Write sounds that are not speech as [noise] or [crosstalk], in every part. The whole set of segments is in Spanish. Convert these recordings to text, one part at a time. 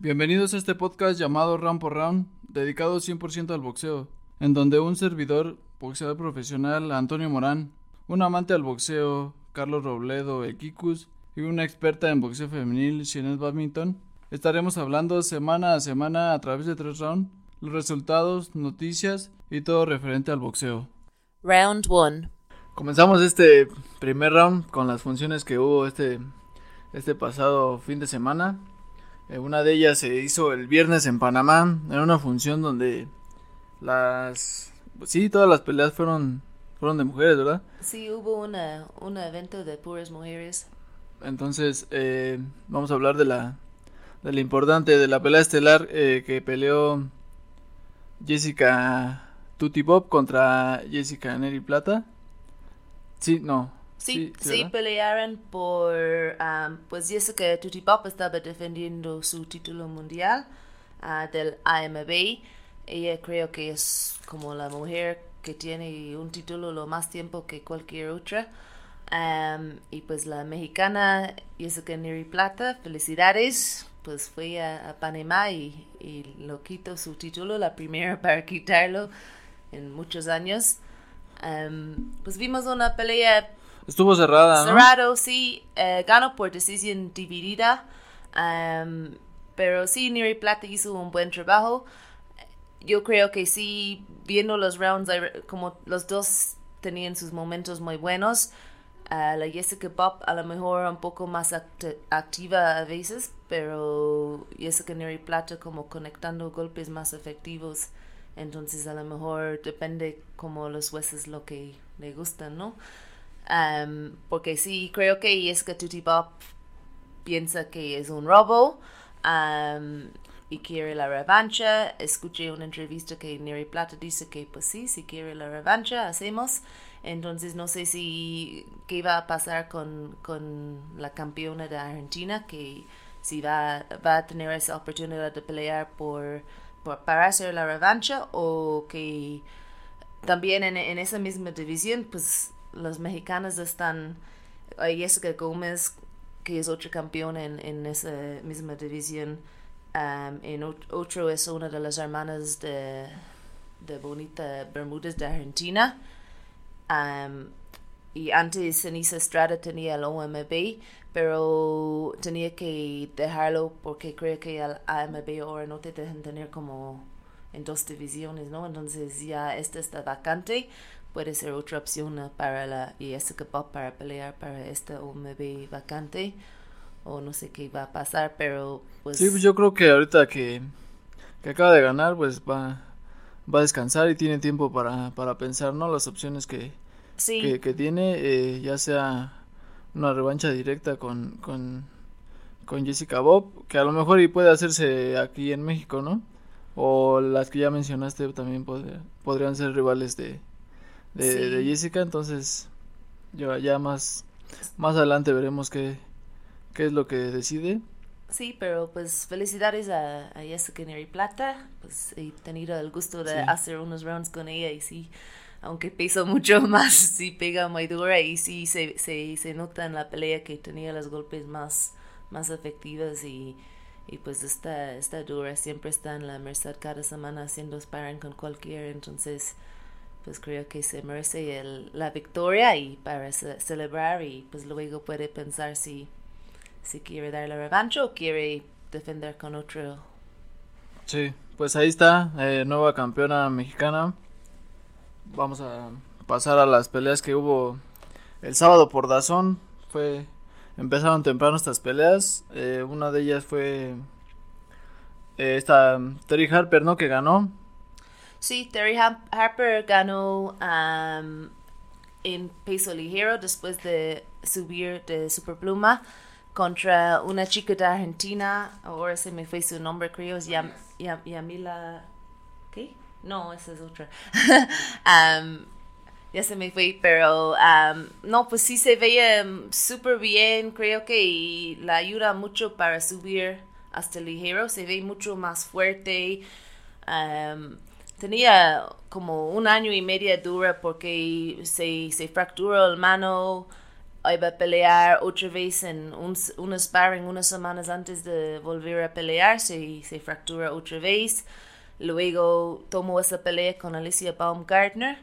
Bienvenidos a este podcast llamado Round por Round, dedicado 100% al boxeo, en donde un servidor, boxeador profesional Antonio Morán, un amante al boxeo Carlos Robledo Equicus y una experta en boxeo femenil Jeanette Badminton, estaremos hablando semana a semana a través de tres rounds, los resultados, noticias y todo referente al boxeo. Round 1. Comenzamos este primer round con las funciones que hubo este, este pasado fin de semana. Eh, una de ellas se hizo el viernes en Panamá, en una función donde las... Sí, todas las peleas fueron, fueron de mujeres, ¿verdad? Sí, hubo una, un evento de puras mujeres. Entonces, eh, vamos a hablar de la, de la importante, de la pelea estelar eh, que peleó Jessica Tutti Bob contra Jessica Neri Plata. Sí, no. Sí, sí, pelearon por, um, pues Jessica Tutti Bob estaba defendiendo su título mundial uh, del AMB. Ella creo que es como la mujer que tiene un título lo más tiempo que cualquier otra. Um, y pues la mexicana Jessica Neri Plata, felicidades, pues fue a, Panamá y, y, lo quitó su título, la primera [laughs] para quitarlo en muchos años. Um, pues vimos una pelea. Estuvo cerrada. Cerrado, sí. Eh, ganó por decisión dividida. Um, pero sí, Neri Plata hizo un buen trabajo. Yo creo que sí, viendo los rounds, como los dos tenían sus momentos muy buenos. Uh, la Jessica Bob a lo mejor un poco más activa a veces, pero Jessica Neri Plata como conectando golpes más efectivos. Entonces a lo mejor depende como los jueces lo que le gustan, ¿no? Um, porque sí, creo que Jessica Tutti Bob piensa que es un robo y quiere la revancha. Escuché una entrevista que Neri Plata dice que pues sí, si quiere la revancha, hacemos. Entonces no sé si qué va a pasar con, con la campeona de Argentina, que si va, va a tener esa oportunidad de pelear por para hacer la revancha o que también en, en esa misma división, pues los mexicanos están, Jessica Gómez, que es otra campeona en, en esa misma división, um, en otro es una de las hermanas de, de Bonita Bermúdez de Argentina. Um, y antes Ceniza Estrada tenía el OMB, pero tenía que dejarlo porque creo que el AMB ahora no te dejan tener como en dos divisiones, ¿no? Entonces ya este está vacante, puede ser otra opción para la Jessica Bob para pelear para este OMB vacante o no sé qué va a pasar, pero pues... Sí, pues yo creo que ahorita que, que acaba de ganar, pues va, va a descansar y tiene tiempo para, para pensar, ¿no? Las opciones que, que, tiene, eh, ya sea una revancha directa con, con, con Jessica Bob, que a lo mejor y puede hacerse aquí en México, ¿no? O las que ya mencionaste también podrían ser rivales de, de, Jessica, entonces ya, ya más, más adelante veremos qué, qué es lo que decide. Sí, pero pues felicidades a, a Jessica Neri Plata, pues he tenido el gusto de hacer unos rounds con ella y sí, aunque pesa mucho [laughs] más, sí pega muy dura y sí se, se, se nota en la pelea que tenía los golpes más, más efectivos y, y pues está, está dura, siempre está en la merced cada semana haciendo sparring con cualquiera, entonces pues creo que se merece el, la victoria y para celebrar y pues luego puede pensar si, si quiere dar la revancha o quiere defender con otro. Sí, pues ahí está, eh, nueva campeona mexicana vamos a pasar a las peleas que hubo el sábado por Dazón. Fue empezaron temprano estas peleas. Eh, una de ellas fue eh, esta Terry Harper, ¿no? Que ganó. Sí, Terry Harper ganó um, en peso ligero después de subir de superpluma contra una chica de Argentina. Ahora se me fue su nombre, creo, es Yamila. ¿Qué? No, esa es otra. [laughs] um, ya se me fue, pero um, no, pues sí se veía um, súper bien, creo que la ayuda mucho para subir hasta ligero, se ve mucho más fuerte. Um, tenía como un año y medio dura porque se, se fracturó el mano iba a pelear otra vez en un, un sparring unas semanas antes de volver a pelear, se, se fractura otra vez. Luego tomó esa pelea con Alicia Baumgartner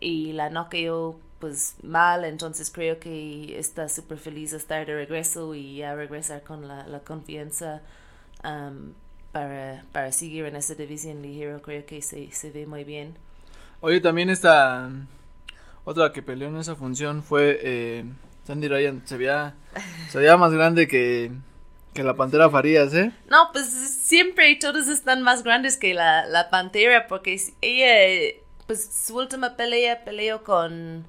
y la noqueó pues mal, entonces creo que está súper feliz de estar de regreso y a regresar con la, la confianza um, para, para seguir en esa división ligero, creo que se, se ve muy bien. Oye, también esta otra que peleó en esa función fue eh, Sandy Ryan, se veía, se veía más grande que, que la Pantera Farías, ¿eh? No, pues siempre todos están más grandes que la, la Pantera porque ella, pues su última pelea peleó con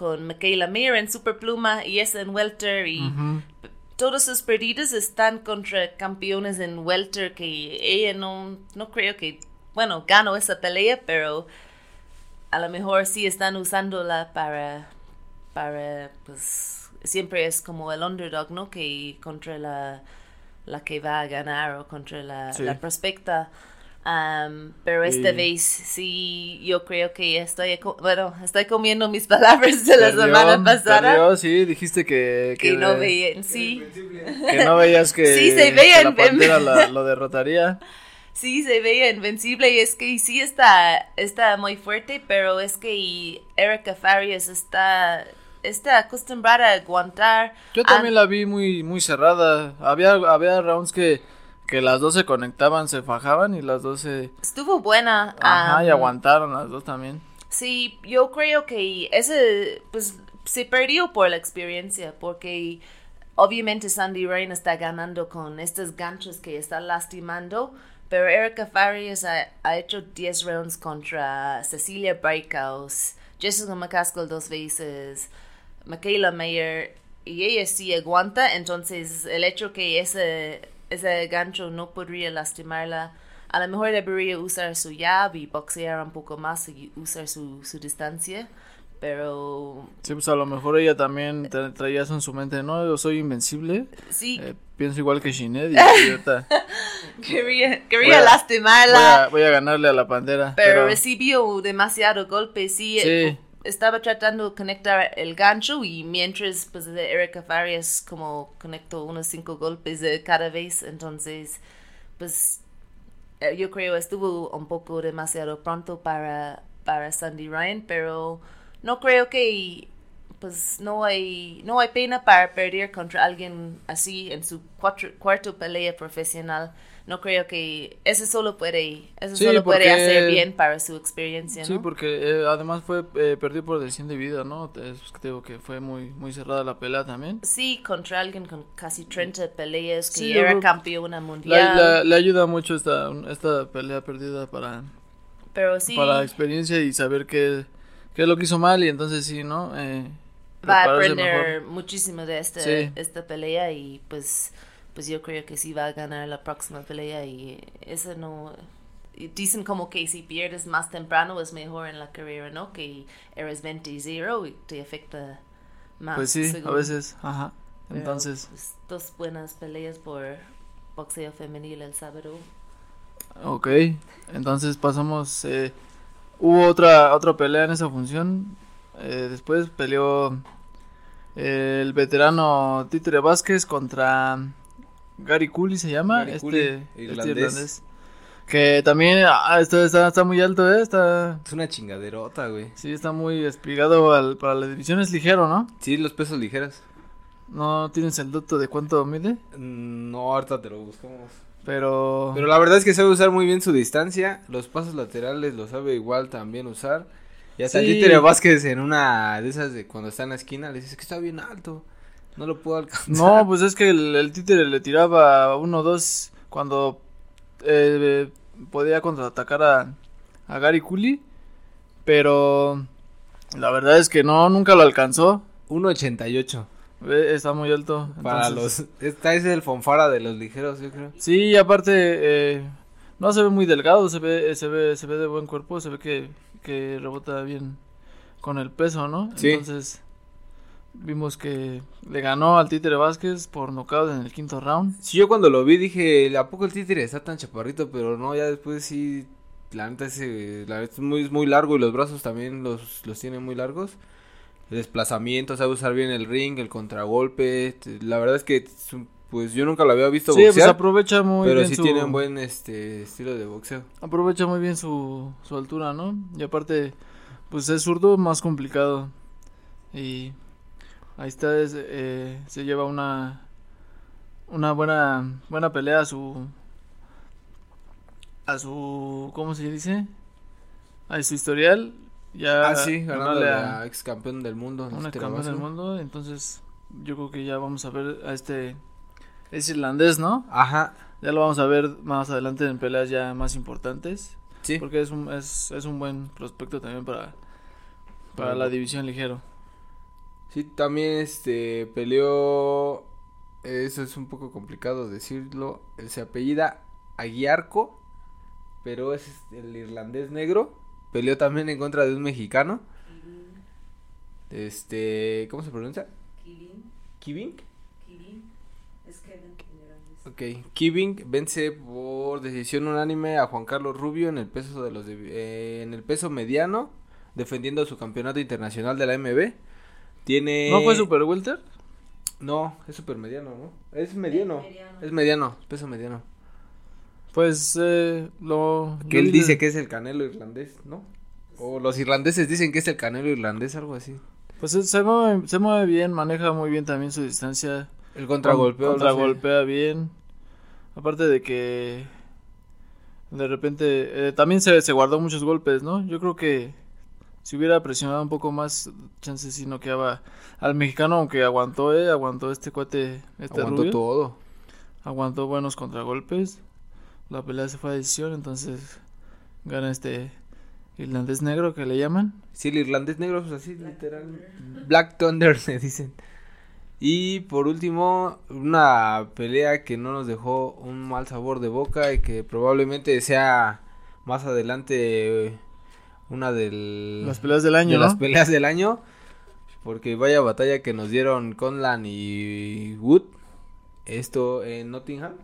con Michaela Mir en Superpluma y es en Welter y todos sus perdidos están contra campeones en Welter que ella no, no creo que, bueno, ganó esa pelea, pero a lo mejor sí están usándola para, para, pues, siempre es como el underdog, ¿no? Que contra la, la que va a ganar o contra la, la prospecta. Um, pero esta vez sí, yo creo que estoy, bueno, estoy comiendo mis [laughs] palabras de la semana pasada. sí, dijiste que... Que, no veían, sí. Que no veías que, sí, se veía la pantera lo derrotaría. [laughs] Sí, se veía invencible y es que sí está, está muy fuerte, pero es que Erika Farias está está acostumbrada a aguantar. Yo también la vi muy muy cerrada. Había había rounds que que las dos se conectaban, se fajaban y las dos se... Estuvo buena. Ajá, y aguantaron las dos también. Sí, yo creo que ese, pues, se perdió por la experiencia, porque obviamente Sandy Rain está ganando con estos ganchos que está lastimando, pero Erika Farias ha, hecho 10 rounds contra Cecilia Breakhouse, Jessica McCaskill dos veces, Michaela Mayer, y ella sí aguanta, entonces el hecho que ese ese gancho no podría lastimarla. A lo mejor debería usar su jab y boxear un poco más y usar su, su distancia. Pero. Sí, pues a lo mejor ella también traía eso en su mente, ¿no? Yo soy invencible. Sí. Eh, pienso igual que Shinet y [laughs] quería quería lastimarla. Voy a, ganarle a la pantera. Pero, recibió demasiado golpe, sí. sí estaba tratando de conectar el gancho y mientras pues Erika Farias como conectó unos cinco golpes cada vez entonces pues eh, yo creo estuvo un poco demasiado pronto para para Sandy Ryan pero no creo que pues no hay no hay pena para perder contra alguien así en su cuatro, cuarto pelea profesional no creo que eso solo puede, eso solo puede hacer bien para su experiencia, ¿no? Sí, porque eh, además fue eh, perdido por decisión de vida, ¿no? Es, digo que fue muy muy cerrada la pelea también. Sí, contra alguien con casi 30 peleas que era campeona mundial. Le ayuda mucho esta, esta pelea perdida para, Pero sí, para la experiencia y saber qué, qué es lo que hizo mal y entonces sí, ¿no? Eh, Va a aprender muchísimo de este, esta pelea y pues pues yo creo que sí va a ganar la próxima pelea y eso no dicen como que si pierdes más temprano es mejor en la carrera, ¿no? Que eres 20-0 y te afecta más. Pues sí, a veces, ajá. Entonces. Pues, dos buenas peleas por boxeo femenil el sábado. Ok, entonces pasamos. Eh, hubo otra otra pelea en esa función. Eh, después peleó el veterano Títere Vázquez contra Gary Cooley se llama, este, este irlandés. Que también ah, está, está, muy alto, ¿eh? Está... Es una chingaderota, güey. Sí, está muy espigado al, para la división, es ligero, ¿no? Sí, los pesos ligeros. ¿No tienes el dato de cuánto mide? Mm, no, ahorita te lo buscamos. Pero... Pero la verdad es que sabe usar muy bien su distancia, los pasos laterales lo sabe igual también usar. Y hasta sí. Vázquez en una de esas de cuando está en la esquina le dices que está bien alto. No lo puedo alcanzar. No, pues es que el, títere le tiraba uno o dos cuando eh, podía contraatacar a, a Gary Cooley. Pero la verdad es que no, nunca lo alcanzó. 1.88. Está muy alto. Para los. Esta es el fonfara de los ligeros, yo creo. Sí, aparte. Eh, no se ve muy delgado, se ve, se ve, se ve de buen cuerpo, se ve que, que rebota bien con el peso, ¿no? Sí. Entonces. Vimos que le ganó al Títere Vázquez por nocaut en el quinto round. Sí, yo cuando lo vi dije, ¿a poco el Títere está tan chaparrito? Pero no, ya después sí, la neta es, la es muy, muy largo y los brazos también los, los tiene muy largos. desplazamiento, sabe usar bien el ring, el contragolpe. La verdad es que pues yo nunca lo había visto sí, pues aprovecha muy pero bien sí tiene un buen este estilo de boxeo. Aprovecha muy bien su, su altura, ¿no? Y aparte pues es zurdo más complicado. Y ahí está eh, se lleva una una buena buena pelea a su a su ¿cómo se dice? A su historial ya ah, sí, ganando a, ex campeón del mundo. Un ex campeón del mundo, entonces yo creo que ya vamos a ver a este, es irlandés, ¿no? Ajá. Ya lo vamos a ver más adelante en peleas ya más importantes. Sí. Porque es un, es, es un buen prospecto también para, para la división ligero. Sí, también este peleó, eso es un poco complicado decirlo, se apellida Aguiarco, pero es el irlandés negro Peleó también en contra de un mexicano. Este, ¿cómo se pronuncia? Ok, Kiving vence por decisión unánime a Juan Carlos Rubio en el peso de los eh, en el peso mediano, defendiendo su campeonato internacional de la MB. Tiene ¿No fue super welter? No, es super mediano, ¿no? Es mediano. Es mediano, peso mediano. Pues eh, lo... Que él dice que es el canelo irlandés, ¿no? O los irlandeses dicen que es el canelo irlandés, algo así. Pues se mueve, se mueve bien, maneja muy bien también su distancia. El contragolpeo. Contragolpea bien. Aparte de que de repente eh, también se, se guardó muchos golpes, ¿no? Yo creo que si hubiera presionado un poco más, chances si no quedaba al mexicano, aunque aguantó, eh, aguantó este cuate, este Aguantó todo. Aguantó buenos contragolpes la pelea se fue a decisión, entonces gana este irlandés negro que le llaman. Sí, el irlandés negro, pues así, literal. Black Thunder [laughs] se dicen. Y por último, una pelea que no nos dejó un mal sabor de boca y que probablemente sea más adelante una de las peleas del año, las peleas del año, porque vaya batalla que nos dieron Conlan y Wood. Esto en Nottingham.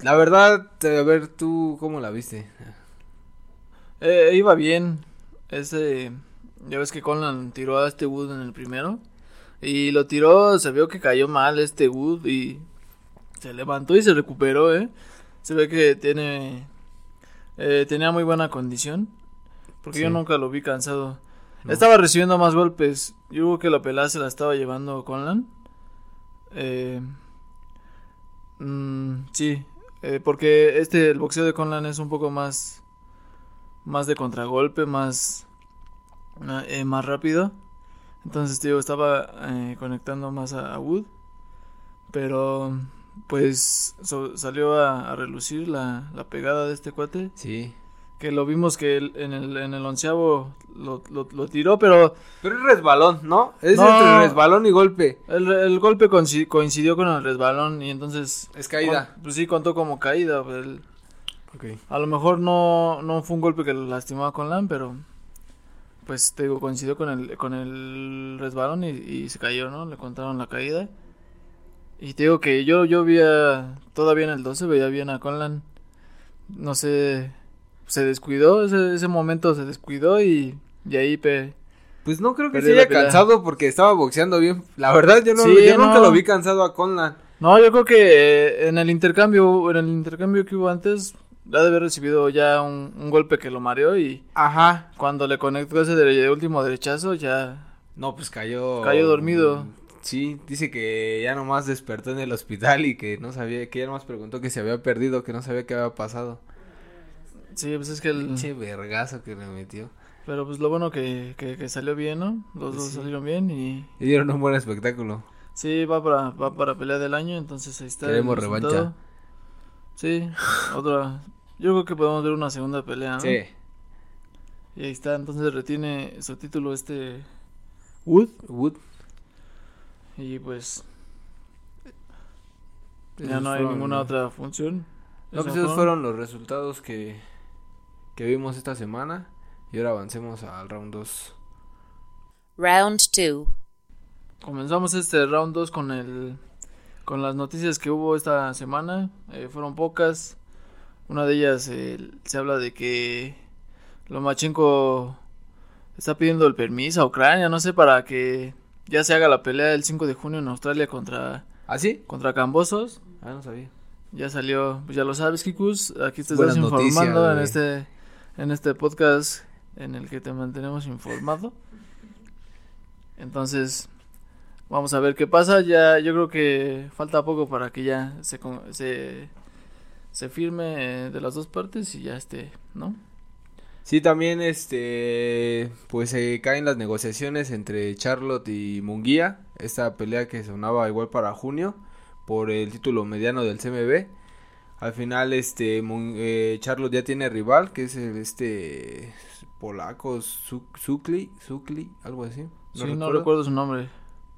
La verdad, a ver, tú, ¿cómo la viste? Eh, iba bien. Ese, ya ves que Conlan tiró a este Wood en el primero. Y lo tiró, se vio que cayó mal este Wood y se levantó y se recuperó, ¿eh? Se ve que tiene, eh, tenía muy buena condición. Porque yo nunca lo vi cansado. Estaba recibiendo más golpes. Yo creo que la pelada se la estaba llevando Conlan. Eh, mm, sí, eh, porque este, el boxeo de Conlan es un poco más, más de contragolpe, más, eh, más rápido. Entonces, tío, estaba eh, conectando más a, Wood. Pero, pues, salió a, relucir la, la, pegada de este cuate. Sí que lo vimos que en el, en el onceavo lo, lo, tiró, pero... Pero es resbalón, ¿no? Es entre resbalón y golpe. El, el golpe coincidió con el resbalón y entonces... Es caída. pues sí, contó como caída. Pues, A lo mejor no, no fue un golpe que lo lastimaba con Lam, pero... Pues te digo, coincidió con el, con el resbalón y, y se cayó, ¿no? Le contaron la caída. Y te digo que yo, yo veía, todavía en el 12 veía bien a Conlan. No sé se descuidó, ese, ese momento se descuidó y, y ahí pe, pues no creo que se haya cansado porque estaba boxeando bien. La verdad yo no yo nunca lo vi cansado a Conlan. No, yo creo que eh, en el intercambio en el intercambio que hubo antes ha de haber recibido ya un, golpe que lo mareó y ajá, cuando le conectó ese último derechazo ya no, pues cayó cayó dormido. Sí, dice que ya nomás despertó en el hospital y que no sabía, que ya nomás preguntó que se había perdido, que no sabía qué había pasado. Sí, pues es que el... Pinche vergazo que le metió. Pero pues lo bueno que, que, salió bien, ¿no? Los dos salieron bien y... Y dieron un buen espectáculo. Sí, va para, va para pelea del año, entonces ahí está. Queremos revancha. Sí, otra... Yo creo que podemos ver una segunda pelea, ¿no? Sí. Y ahí está, entonces retiene su título este... Wood. Wood. Y pues... Ya no hay ninguna otra función. No, pues esos fueron los resultados que, que vimos esta semana. Y ahora avancemos al round 2. Round 2. Comenzamos este round 2 con el con las noticias que hubo esta semana. Eh, fueron pocas. Una de ellas eh, se habla de que Lomachenko está pidiendo el permiso a Ucrania, no sé, para que ya se haga la pelea el 5 de junio en Australia contra... ¿Ah, sí? Contra Cambosos. Ah, no sabía. Ya salió, pues ya lo sabes, Kikus, aquí te estás informando en este, en este podcast en el que te mantenemos informado. Entonces, vamos a ver qué pasa. Ya, yo creo que falta poco para que ya se, se, se firme eh, de las dos partes y ya esté, ¿no? Sí, también este pues se caen las negociaciones entre Charlotte y Munguía, esta pelea que sonaba igual para junio por el título mediano del CMB. Al final este eh, Charlotte ya tiene rival, que es el este polaco Sukli, Sukli, algo así. No, sí, no recuerdo su nombre.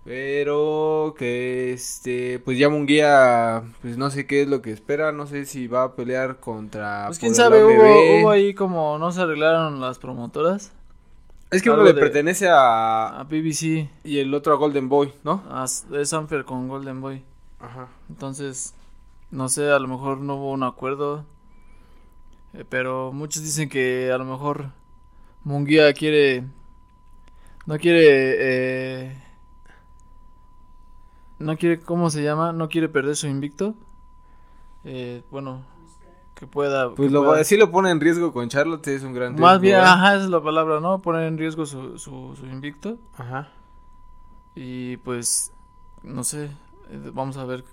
Pero que este, pues ya Munguía, pues no sé qué es lo que espera, no sé si va a pelear contra. Pues quién sabe, hubo, ahí como no se arreglaron las promotoras. Es que uno le pertenece a. A BBC. Y el otro a Golden Boy, ¿no? es Sanfer con Golden Boy. Ajá. Entonces, no sé, a lo mejor no hubo un acuerdo. Eh, pero muchos dicen que a lo mejor Munguía quiere. No quiere. Eh, no quiere, ¿cómo se llama? No quiere perder su invicto. Eh, bueno, que pueda. Pues lo, pueda... sí lo pone en riesgo con Charlotte, es un gran Más bien, ajá, esa es la palabra, ¿no? Poner en riesgo su, su, su invicto. Ajá. Y pues, no sé, eh, vamos a ver.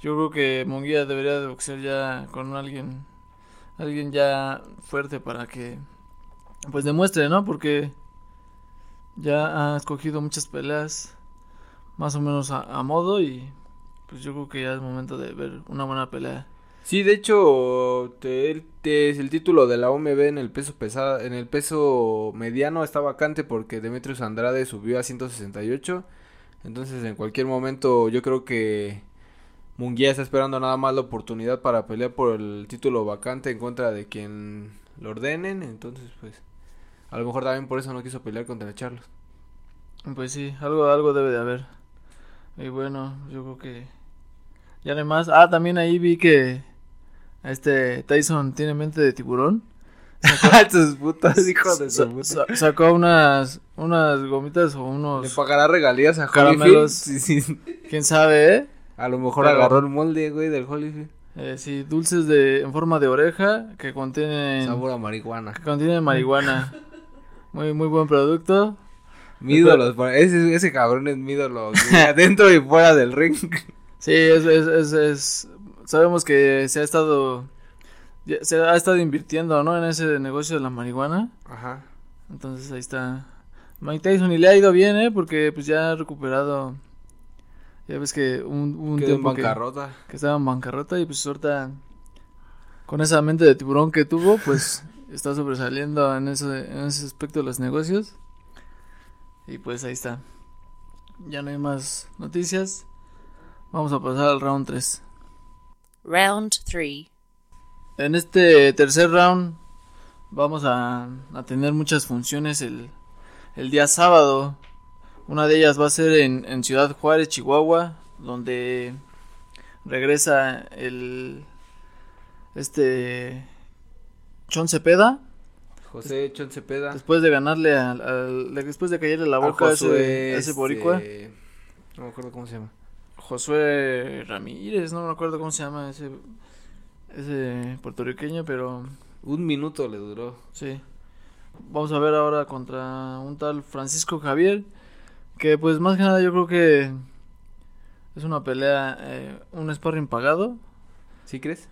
Yo creo que Monguía debería de boxear ya con alguien, alguien ya fuerte para que, pues demuestre, ¿no? Porque ya ha escogido muchas peleas más o menos a, modo y pues yo creo que ya es momento de ver una buena pelea. Sí, de hecho, te, es el título de la OMB en el peso pesado, en el peso mediano está vacante porque Demetrius Andrade subió a 168. Entonces, en cualquier momento yo creo que Munguía está esperando nada más la oportunidad para pelear por el título vacante en contra de quien lo ordenen. Entonces, pues, a lo mejor también por eso no quiso pelear contra Charlos. Pues sí, algo, algo debe de haber. Y bueno, yo creo que ya no hay más. Ah, también ahí vi que este Tyson tiene mente de tiburón. [laughs] Tus putas hijos de su puta. Sacó unas unas gomitas o unos Le pagará regalías a caramelos. Sí, sí. ¿Quién sabe, eh? A lo mejor agarró el molde, güey, del Holyfield. Eh, sí, dulces de en forma de oreja que contienen sabor a marihuana. Que contienen marihuana. [laughs] muy muy buen producto. Mi ídolo, ese, ese cabrón es mi ídolo, [laughs] dentro y fuera del ring. Sí, es, es, es, sabemos que se ha estado, se ha estado invirtiendo, ¿no? En ese negocio de la marihuana. Ajá. Entonces ahí está Mike Tyson y le ha ido bien, ¿eh? Porque pues ya ha recuperado, ya ves que un, un tiempo en bancarrota. Que, que, estaba en bancarrota y pues ahorita con esa mente de tiburón que tuvo, pues [laughs] está sobresaliendo en ese, en ese aspecto de los negocios. Y pues ahí está. Ya no hay más noticias. Vamos a pasar al round 3. Round 3. En este tercer round vamos a, a tener muchas funciones el, el, día sábado. Una de ellas va a ser en, en Ciudad Juárez, Chihuahua, donde regresa el este Chon Cepeda José Chon Cepeda. Después de ganarle al, después de caerle la boca a, ese, ese boricua. Este, no me acuerdo cómo se llama. Josué Ramírez, no me acuerdo cómo se llama ese ese puertorriqueño, pero un minuto le duró. Sí. Vamos a ver ahora contra un tal Francisco Javier, que pues más que nada yo creo que es una pelea, eh, un sparring pagado. ¿Sí crees?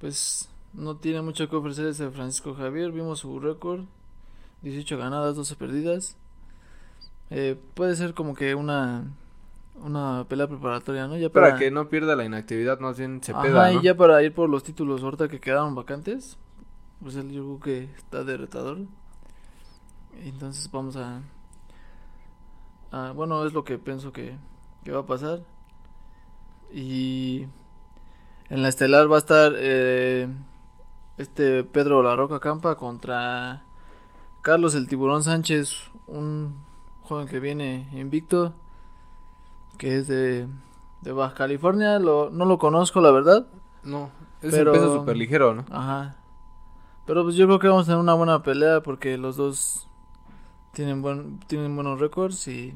Pues no tiene mucho que ofrecer ese Francisco Javier. Vimos su récord. 18 ganadas, 12 perdidas. Eh, puede ser como que una una pelea preparatoria, ¿no? Ya para, que no pierda la inactividad, más bien se peda, y ya para ir por los títulos ahorita que quedaron vacantes. Pues él yo creo que está de retador. Entonces vamos a, bueno, es lo que pienso que, que va a pasar. Y en la estelar va a estar eh, este Pedro La Roca Campa contra Carlos el Tiburón Sánchez, un joven que viene invicto, que es de, de Baja California, lo, no lo conozco la verdad. No, es un peso súper ligero, ¿no? Ajá. Pero pues yo creo que vamos a tener una buena pelea porque los dos tienen buen tienen buenos récords y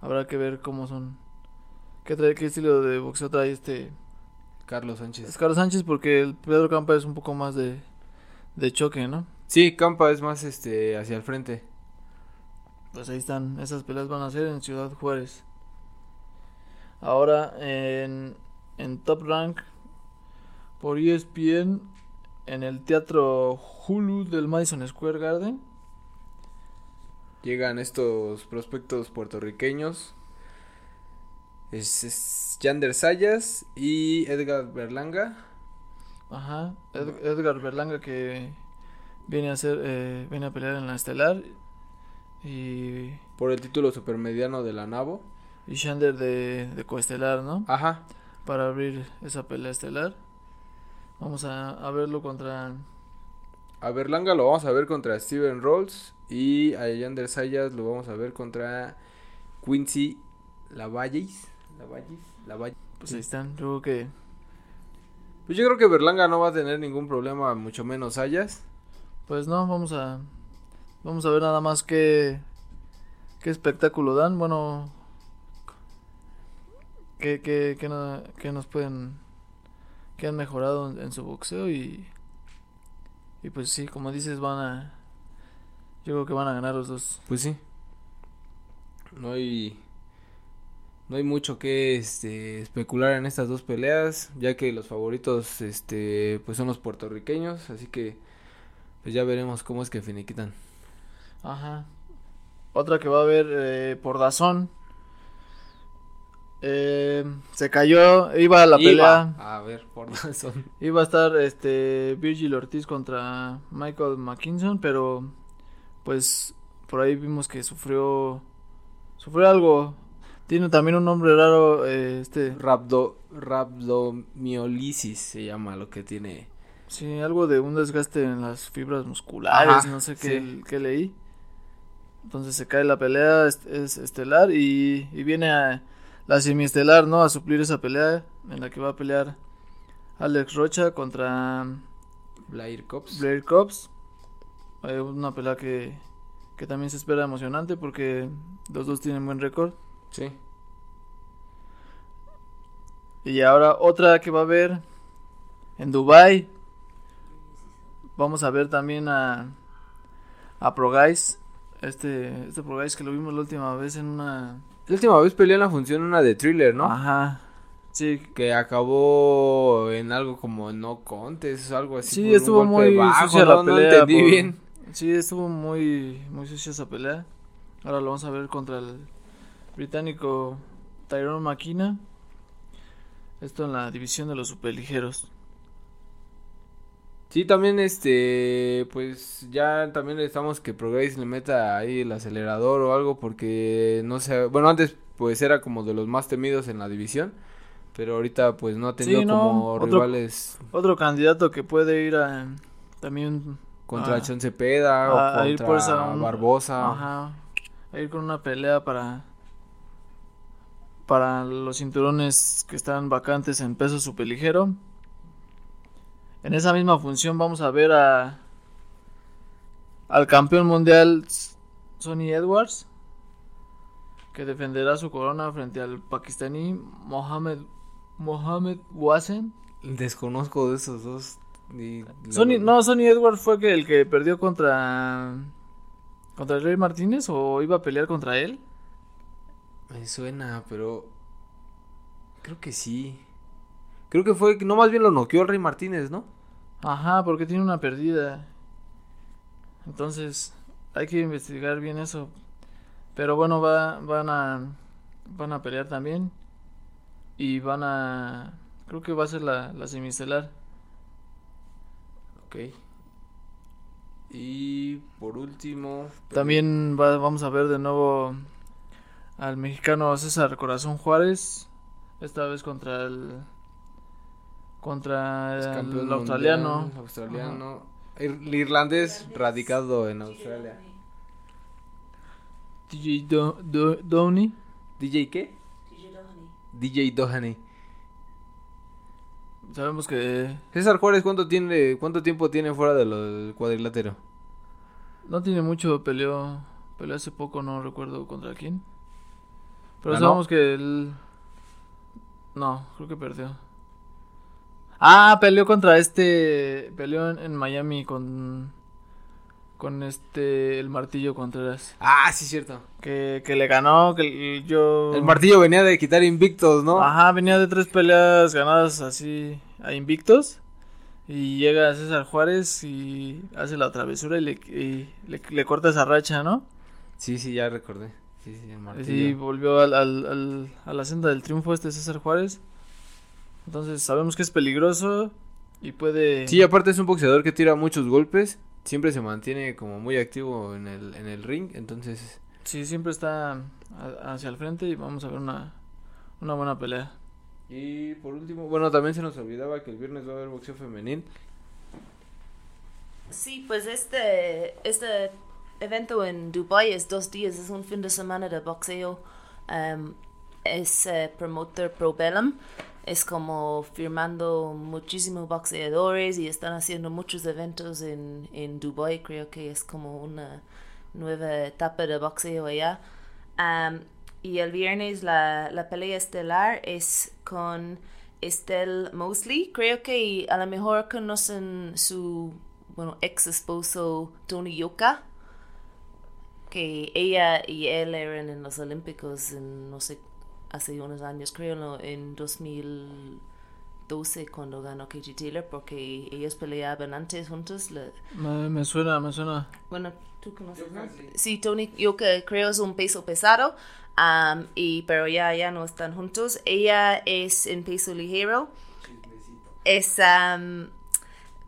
habrá que ver cómo son qué trae qué estilo de boxeo trae este Carlos Sánchez. Es Carlos Sánchez porque el Pedro Campa es un poco más de de choque, ¿no? Sí, Campa es más este hacia el frente. Pues ahí están, esas peleas van a ser en Ciudad Juárez. Ahora en, en Top Rank por ESPN en el Teatro Hulu del Madison Square Garden. Llegan estos prospectos puertorriqueños. Es, Yander Sayas y Edgar Berlanga. Ajá, Edgar Berlanga que viene a ser, eh, viene a pelear en la estelar y... Por el título supermediano de la Navo. Y Shander de, de coestelar, ¿no? Ajá. Para abrir esa pelea estelar. Vamos a, verlo contra... A Berlanga lo vamos a ver contra Steven Rolls. Y a Yander Sayas lo vamos a ver contra Quincy Lavalles. Lavalles. Lavalles. Pues ahí están. Yo creo que... Pues yo creo que Berlanga no va a tener ningún problema, mucho menos Sayas. Pues no, vamos a... Vamos a ver nada más qué, qué espectáculo dan. Bueno, qué, qué, qué, nos pueden, qué han mejorado en, su boxeo y, y pues sí, como dices, van a, yo creo que van a ganar los dos. Pues sí. No hay no hay mucho que este, especular en estas dos peleas, ya que los favoritos este pues son los puertorriqueños, así que pues ya veremos cómo es que finiquitan. Ajá. Otra que va a haber eh, por Dazón. Eh, se cayó, iba a la pelea. A ver, por Dazón. [laughs] Iba a estar este Virgil Ortiz contra Michael McKinson, pero pues por ahí vimos que sufrió sufrió algo. Tiene también un nombre raro, eh, este Rabdo, rabdomiolisis se llama lo que tiene. Sí, algo de un desgaste en las fibras musculares, no sé qué, qué leí. Entonces se cae la pelea es, estelar y, viene a la semiestelar, ¿no? A suplir esa pelea en la que va a pelear Alex Rocha contra Blair Cops. Blair Cops. Hay una pelea que, que también se espera emocionante porque los dos tienen buen récord. Sí. Y ahora otra que va a haber en Dubai. Vamos a ver también a a Pro Guys este, este es que lo vimos la última vez en una... La última vez peleó en la función una de thriller, ¿no? Ajá. Sí. Que acabó en algo como no contes o algo así. Sí, estuvo muy sucia la pelea. bien. Sí, estuvo muy, muy sucia esa pelea. Ahora lo vamos a ver contra el británico Tyrone Makina. Esto en la división de los superligeros. Sí, también este, pues ya también necesitamos que Progress le meta ahí el acelerador o algo porque no sé, bueno, antes pues era como de los más temidos en la división, pero ahorita pues no ha tenido como rivales. Otro candidato que puede ir a también contra a, Cepeda o contra Barbosa. Ajá. A ir con una pelea para para los cinturones que están vacantes en peso superligero. En esa misma función vamos a ver a al campeón mundial Sonny Edwards que defenderá su corona frente al pakistaní Mohamed Mohamed Wasen. Desconozco de esos dos. no, Sonny Edwards fue el que perdió contra contra el Rey Martínez o iba a pelear contra él. Me suena, pero creo que sí. Creo que fue, no más bien lo noqueó el Rey Martínez, ¿no? Ajá, porque tiene una perdida. Entonces, hay que investigar bien eso. Pero bueno, va, van a van a pelear también y van a creo que va a ser la, la semistelar. Ok. Y por último, también vamos a ver de nuevo al mexicano César Corazón Juárez, esta vez contra el contra el australiano. australiano. El irlandés radicado en Australia. DJ Downey. ¿DJ qué? DJ Doheny. Sabemos que. César Juárez, ¿cuánto, tiene, ¿cuánto tiempo tiene fuera del cuadrilátero? No tiene mucho, peleó, peleó hace poco, no recuerdo contra quién. Pero sabemos que él... No, creo que perdió. Ah, peleó contra este. Peleó en, Miami con. Con este. El martillo Contreras. Ah, sí, cierto. Que, que le ganó. Que yo. El martillo venía de quitar invictos, ¿no? Ajá, venía de tres peleas ganadas así. A invictos. Y llega César Juárez y hace la travesura y le, le, corta esa racha, ¿no? Sí, sí, ya recordé. Sí, sí, el martillo. Sí, volvió al, al, al, a la senda del triunfo este César Juárez. Entonces sabemos que es peligroso y puede... Sí, aparte es un boxeador que tira muchos golpes, siempre se mantiene como muy activo en el, en el ring, entonces... Sí, siempre está hacia el frente y vamos a ver una, una buena pelea. Y por último, bueno, también se nos olvidaba que el viernes va a haber boxeo femenil. Sí, pues este, este evento en Dubai es dos días, es un fin de semana de boxeo. Um, es uh, promotor Pro Bellum es como firmando muchísimos boxeadores y están haciendo muchos eventos en, en Dubai. Creo que es como una nueva etapa de boxeo allá. y el viernes la, la pelea estelar es con Estelle Mosley. Creo que a lo mejor conocen su bueno, ex esposo Tony Yoka. Que ella y él eran en los Olímpicos en no sé hace unos años, creo en 2012 cuando ganó KG Taylor, porque ellos peleaban antes juntos. Me, suena, me suena. Bueno, tú conoces, Sí, Tony, yo que creo es un peso pesado, y, pero ya, ya no están juntos. Ella es en peso ligero. Es,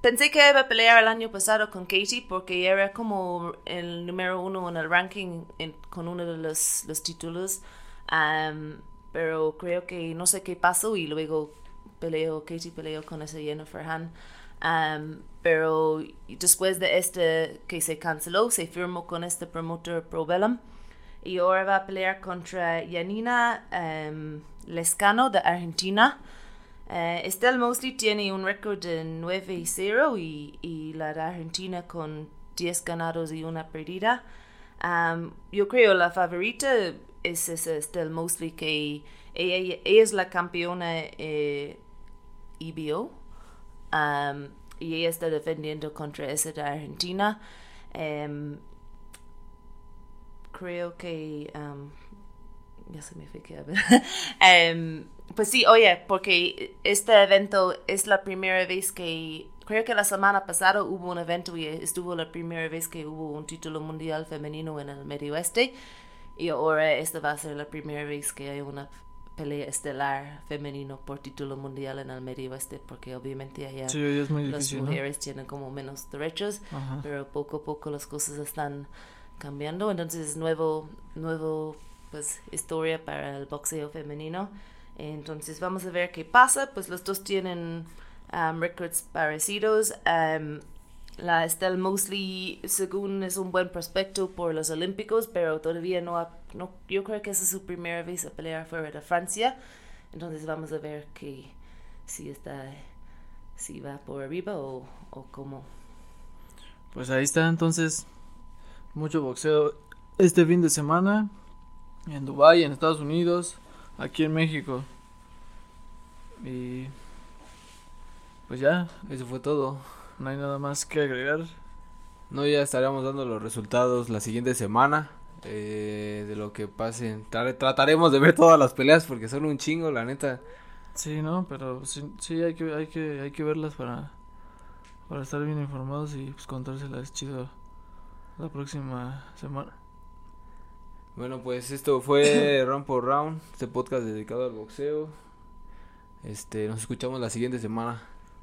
pensé que iba a pelear el año pasado con Katie porque era como el número uno en el ranking con uno de los, los títulos pero creo que no sé qué pasó y luego peleó, Katie peleó con ese Jennifer Han. Um, pero después de este que se canceló, se firmó con este promotor Probellum y ahora va a pelear contra Yanina um, Lescano de Argentina. Uh, Estelle Mosley tiene un récord de 9-0 y, y la de Argentina con 10 ganados y una perdida. Um, yo creo la favorita es ese Estelle Mosley que ella, es la campeona eh, EBO um, y ella está defendiendo contra esa de Argentina. Um, creo que ya se me fue que [laughs] pues sí, oye, porque este evento es la primera vez que creo que la semana pasada hubo un evento y estuvo la primera vez que hubo un título mundial femenino en el Medio Oeste. Y ahora esta va a ser la primera vez que hay una pelea estelar femenino por título mundial en el Medio Oeste, porque obviamente allá las mujeres tienen como menos derechos, pero poco a poco las cosas están cambiando. Entonces, nuevo, nuevo, pues, historia para el boxeo femenino. Entonces, vamos a ver qué pasa. Pues los dos tienen um, records parecidos. Um, la Estelle Mosley, según es un buen prospecto por los Olímpicos, pero todavía no, ha, no yo creo que esa es su primera vez a pelear fuera de Francia. Entonces vamos a ver que si está, si va por arriba o, o cómo. Pues ahí está entonces mucho boxeo este fin de semana en Dubai, en Estados Unidos, aquí en México. Y pues ya, eso fue todo. No hay nada más que agregar. No, ya estaremos dando los resultados la siguiente semana eh, de lo que pase. trataremos de ver todas las peleas porque son un chingo, la neta. Sí, no, pero sí, hay que hay que hay que verlas para para estar bien informados y pues contárselas chido la próxima semana. Bueno, pues esto fue [coughs] Round por Round, este podcast dedicado al boxeo. Este, nos escuchamos la siguiente semana.